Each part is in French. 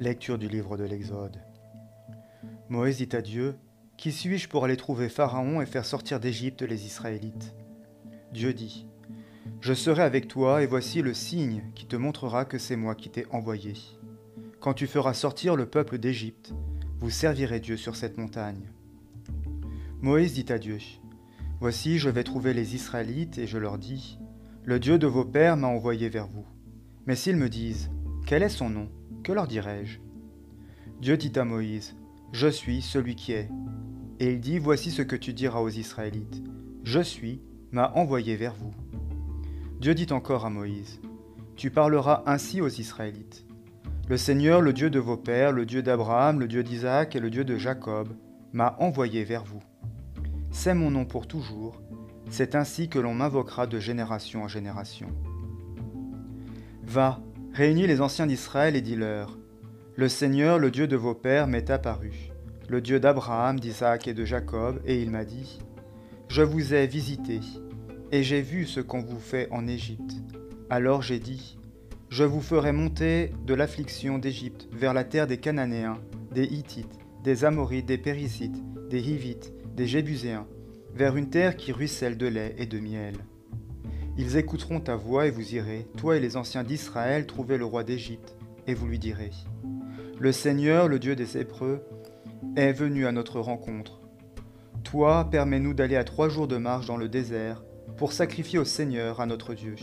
Lecture du livre de l'Exode. Moïse dit à Dieu, Qui suis-je pour aller trouver Pharaon et faire sortir d'Égypte les Israélites? Dieu dit, Je serai avec toi et voici le signe qui te montrera que c'est moi qui t'ai envoyé. Quand tu feras sortir le peuple d'Égypte, vous servirez Dieu sur cette montagne. Moïse dit à Dieu, Voici je vais trouver les Israélites et je leur dis, Le Dieu de vos pères m'a envoyé vers vous. Mais s'ils me disent, Quel est son nom? Que leur dirai-je? Dieu dit à Moïse, Je suis celui qui est. Et il dit, Voici ce que tu diras aux Israélites. Je suis, m'a envoyé vers vous. Dieu dit encore à Moïse, Tu parleras ainsi aux Israélites. Le Seigneur, le Dieu de vos pères, le Dieu d'Abraham, le Dieu d'Isaac et le Dieu de Jacob, m'a envoyé vers vous. C'est mon nom pour toujours, c'est ainsi que l'on m'invoquera de génération en génération. Va, Réunis les anciens d'Israël et dis-leur, Le Seigneur, le Dieu de vos pères, m'est apparu, le Dieu d'Abraham, d'Isaac et de Jacob, et il m'a dit, Je vous ai visité, et j'ai vu ce qu'on vous fait en Égypte. Alors j'ai dit, Je vous ferai monter de l'affliction d'Égypte vers la terre des Cananéens, des Hittites, des Amorites, des Périsites, des Hivites, des Jébuséens, vers une terre qui ruisselle de lait et de miel. Ils écouteront ta voix et vous irez, toi et les anciens d'Israël, trouver le roi d'Égypte, et vous lui direz, Le Seigneur, le Dieu des Hébreux, est venu à notre rencontre. Toi, permets-nous d'aller à trois jours de marche dans le désert, pour sacrifier au Seigneur, à notre Dieu.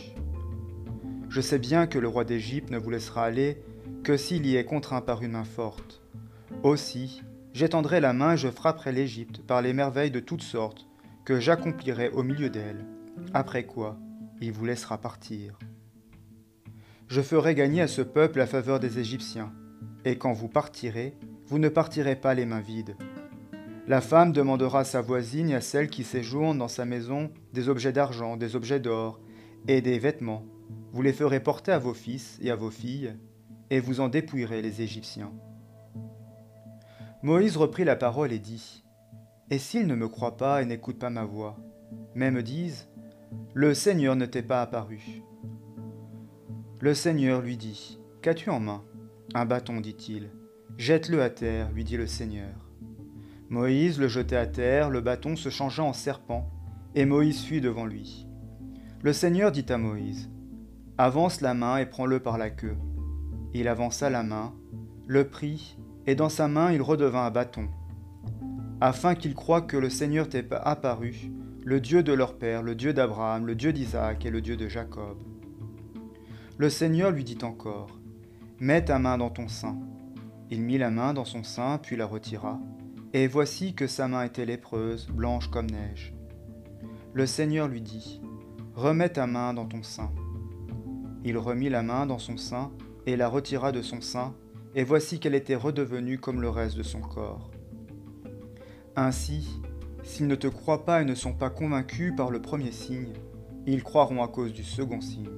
Je sais bien que le roi d'Égypte ne vous laissera aller que s'il y est contraint par une main forte. Aussi, j'étendrai la main et je frapperai l'Égypte par les merveilles de toutes sortes que j'accomplirai au milieu d'elle. Après quoi, il vous laissera partir. Je ferai gagner à ce peuple la faveur des Égyptiens, et quand vous partirez, vous ne partirez pas les mains vides. La femme demandera à sa voisine et à celle qui séjourne dans sa maison des objets d'argent, des objets d'or et des vêtements. Vous les ferez porter à vos fils et à vos filles, et vous en dépouillerez les Égyptiens. Moïse reprit la parole et dit, Et s'ils ne me croient pas et n'écoutent pas ma voix, mais me disent, le Seigneur ne t'est pas apparu. Le Seigneur lui dit, Qu'as-tu en main? Un bâton, dit-il. Jette-le à terre, lui dit le Seigneur. Moïse le jetait à terre, le bâton se changea en serpent, et Moïse fuit devant lui. Le Seigneur dit à Moïse, Avance la main et prends-le par la queue. Il avança la main, le prit, et dans sa main il redevint un bâton. Afin qu'il croie que le Seigneur t'est apparu, le Dieu de leur père, le Dieu d'Abraham, le Dieu d'Isaac et le Dieu de Jacob. Le Seigneur lui dit encore, Mets ta main dans ton sein. Il mit la main dans son sein, puis la retira, et voici que sa main était lépreuse, blanche comme neige. Le Seigneur lui dit, Remets ta main dans ton sein. Il remit la main dans son sein, et la retira de son sein, et voici qu'elle était redevenue comme le reste de son corps. Ainsi, S'ils ne te croient pas et ne sont pas convaincus par le premier signe, ils croiront à cause du second signe.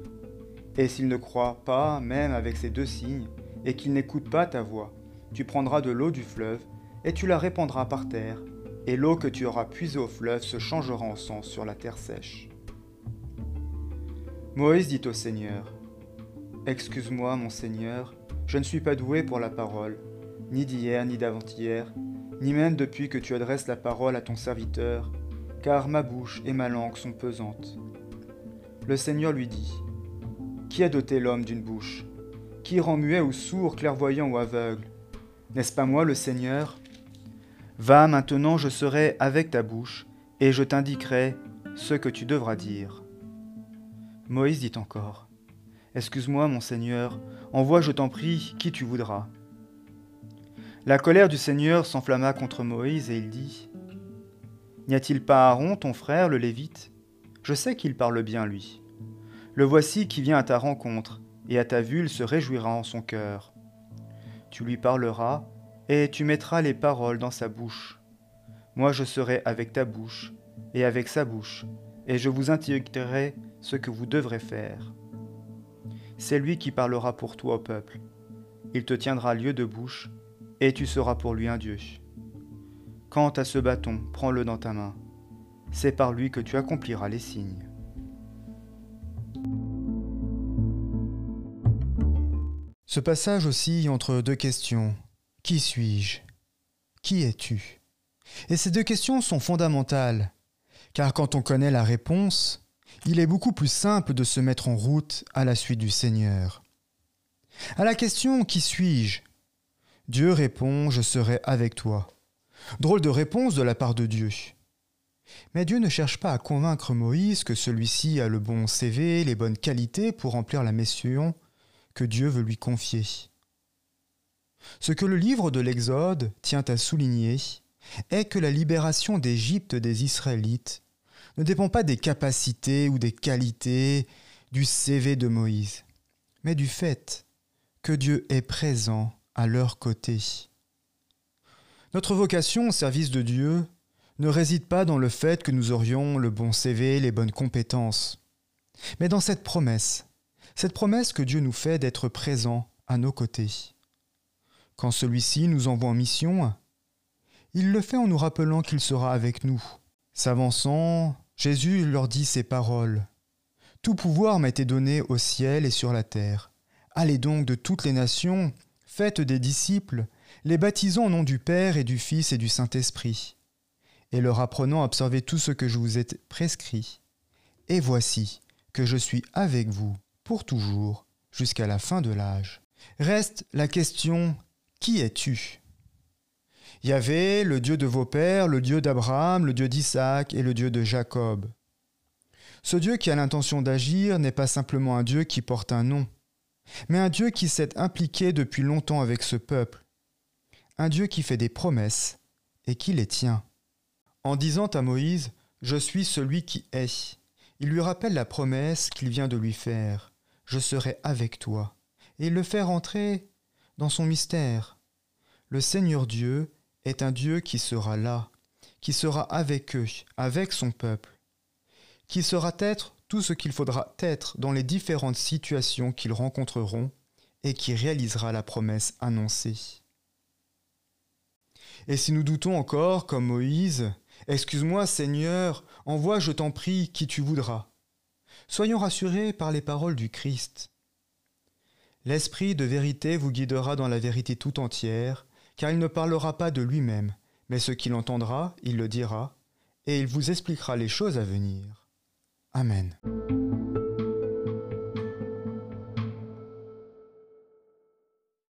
Et s'ils ne croient pas, même avec ces deux signes, et qu'ils n'écoutent pas ta voix, tu prendras de l'eau du fleuve, et tu la répandras par terre, et l'eau que tu auras puisée au fleuve se changera en sang sur la terre sèche. Moïse dit au Seigneur, Excuse-moi, mon Seigneur, je ne suis pas doué pour la parole, ni d'hier ni d'avant-hier, ni même depuis que tu adresses la parole à ton serviteur, car ma bouche et ma langue sont pesantes. Le Seigneur lui dit, Qui a doté l'homme d'une bouche? Qui rend muet ou sourd, clairvoyant ou aveugle? N'est-ce pas moi le Seigneur? Va maintenant, je serai avec ta bouche, et je t'indiquerai ce que tu devras dire. Moïse dit encore, Excuse-moi, mon Seigneur, envoie, je t'en prie, qui tu voudras. La colère du Seigneur s'enflamma contre Moïse et il dit N'y a-t-il pas Aaron, ton frère, le Lévite? Je sais qu'il parle bien, lui. Le voici qui vient à ta rencontre, et à ta vue il se réjouira en son cœur. Tu lui parleras, et tu mettras les paroles dans sa bouche. Moi je serai avec ta bouche, et avec sa bouche, et je vous indiquerai ce que vous devrez faire. C'est lui qui parlera pour toi au peuple. Il te tiendra lieu de bouche, et tu seras pour lui un Dieu. Quant à ce bâton, prends-le dans ta main. C'est par lui que tu accompliras les signes. Ce passage oscille entre deux questions. Qui suis-je? Qui es-tu? Et ces deux questions sont fondamentales, car quand on connaît la réponse, il est beaucoup plus simple de se mettre en route à la suite du Seigneur. À la question Qui suis-je? Dieu répond Je serai avec toi. Drôle de réponse de la part de Dieu. Mais Dieu ne cherche pas à convaincre Moïse que celui-ci a le bon CV, les bonnes qualités pour remplir la mission que Dieu veut lui confier. Ce que le livre de l'Exode tient à souligner est que la libération d'Égypte des Israélites ne dépend pas des capacités ou des qualités du CV de Moïse, mais du fait que Dieu est présent à leur côté. Notre vocation au service de Dieu ne réside pas dans le fait que nous aurions le bon CV, les bonnes compétences, mais dans cette promesse, cette promesse que Dieu nous fait d'être présent à nos côtés. Quand celui-ci nous envoie en mission, il le fait en nous rappelant qu'il sera avec nous. S'avançant, Jésus leur dit ces paroles. Tout pouvoir m'a été donné au ciel et sur la terre. Allez donc de toutes les nations, faites des disciples, les baptisons au nom du Père et du Fils et du Saint-Esprit et leur apprenant à observer tout ce que je vous ai prescrit. Et voici que je suis avec vous pour toujours, jusqu'à la fin de l'âge. Reste la question Qui es-tu? Yahvé, le Dieu de vos pères, le Dieu d'Abraham, le Dieu d'Isaac et le Dieu de Jacob. Ce Dieu qui a l'intention d'agir n'est pas simplement un Dieu qui porte un nom, mais un Dieu qui s'est impliqué depuis longtemps avec ce peuple, un Dieu qui fait des promesses et qui les tient. En disant à Moïse Je suis celui qui est, il lui rappelle la promesse qu'il vient de lui faire Je serai avec toi, et il le fait rentrer dans son mystère. Le Seigneur Dieu est un Dieu qui sera là, qui sera avec eux, avec son peuple, qui sera être tout ce qu'il faudra être dans les différentes situations qu'ils rencontreront et qui réalisera la promesse annoncée. Et si nous doutons encore, comme Moïse, Excuse-moi, Seigneur, envoie, je t'en prie, qui tu voudras. Soyons rassurés par les paroles du Christ. L'Esprit de vérité vous guidera dans la vérité tout entière, car il ne parlera pas de lui-même, mais ce qu'il entendra, il le dira, et il vous expliquera les choses à venir. Amen.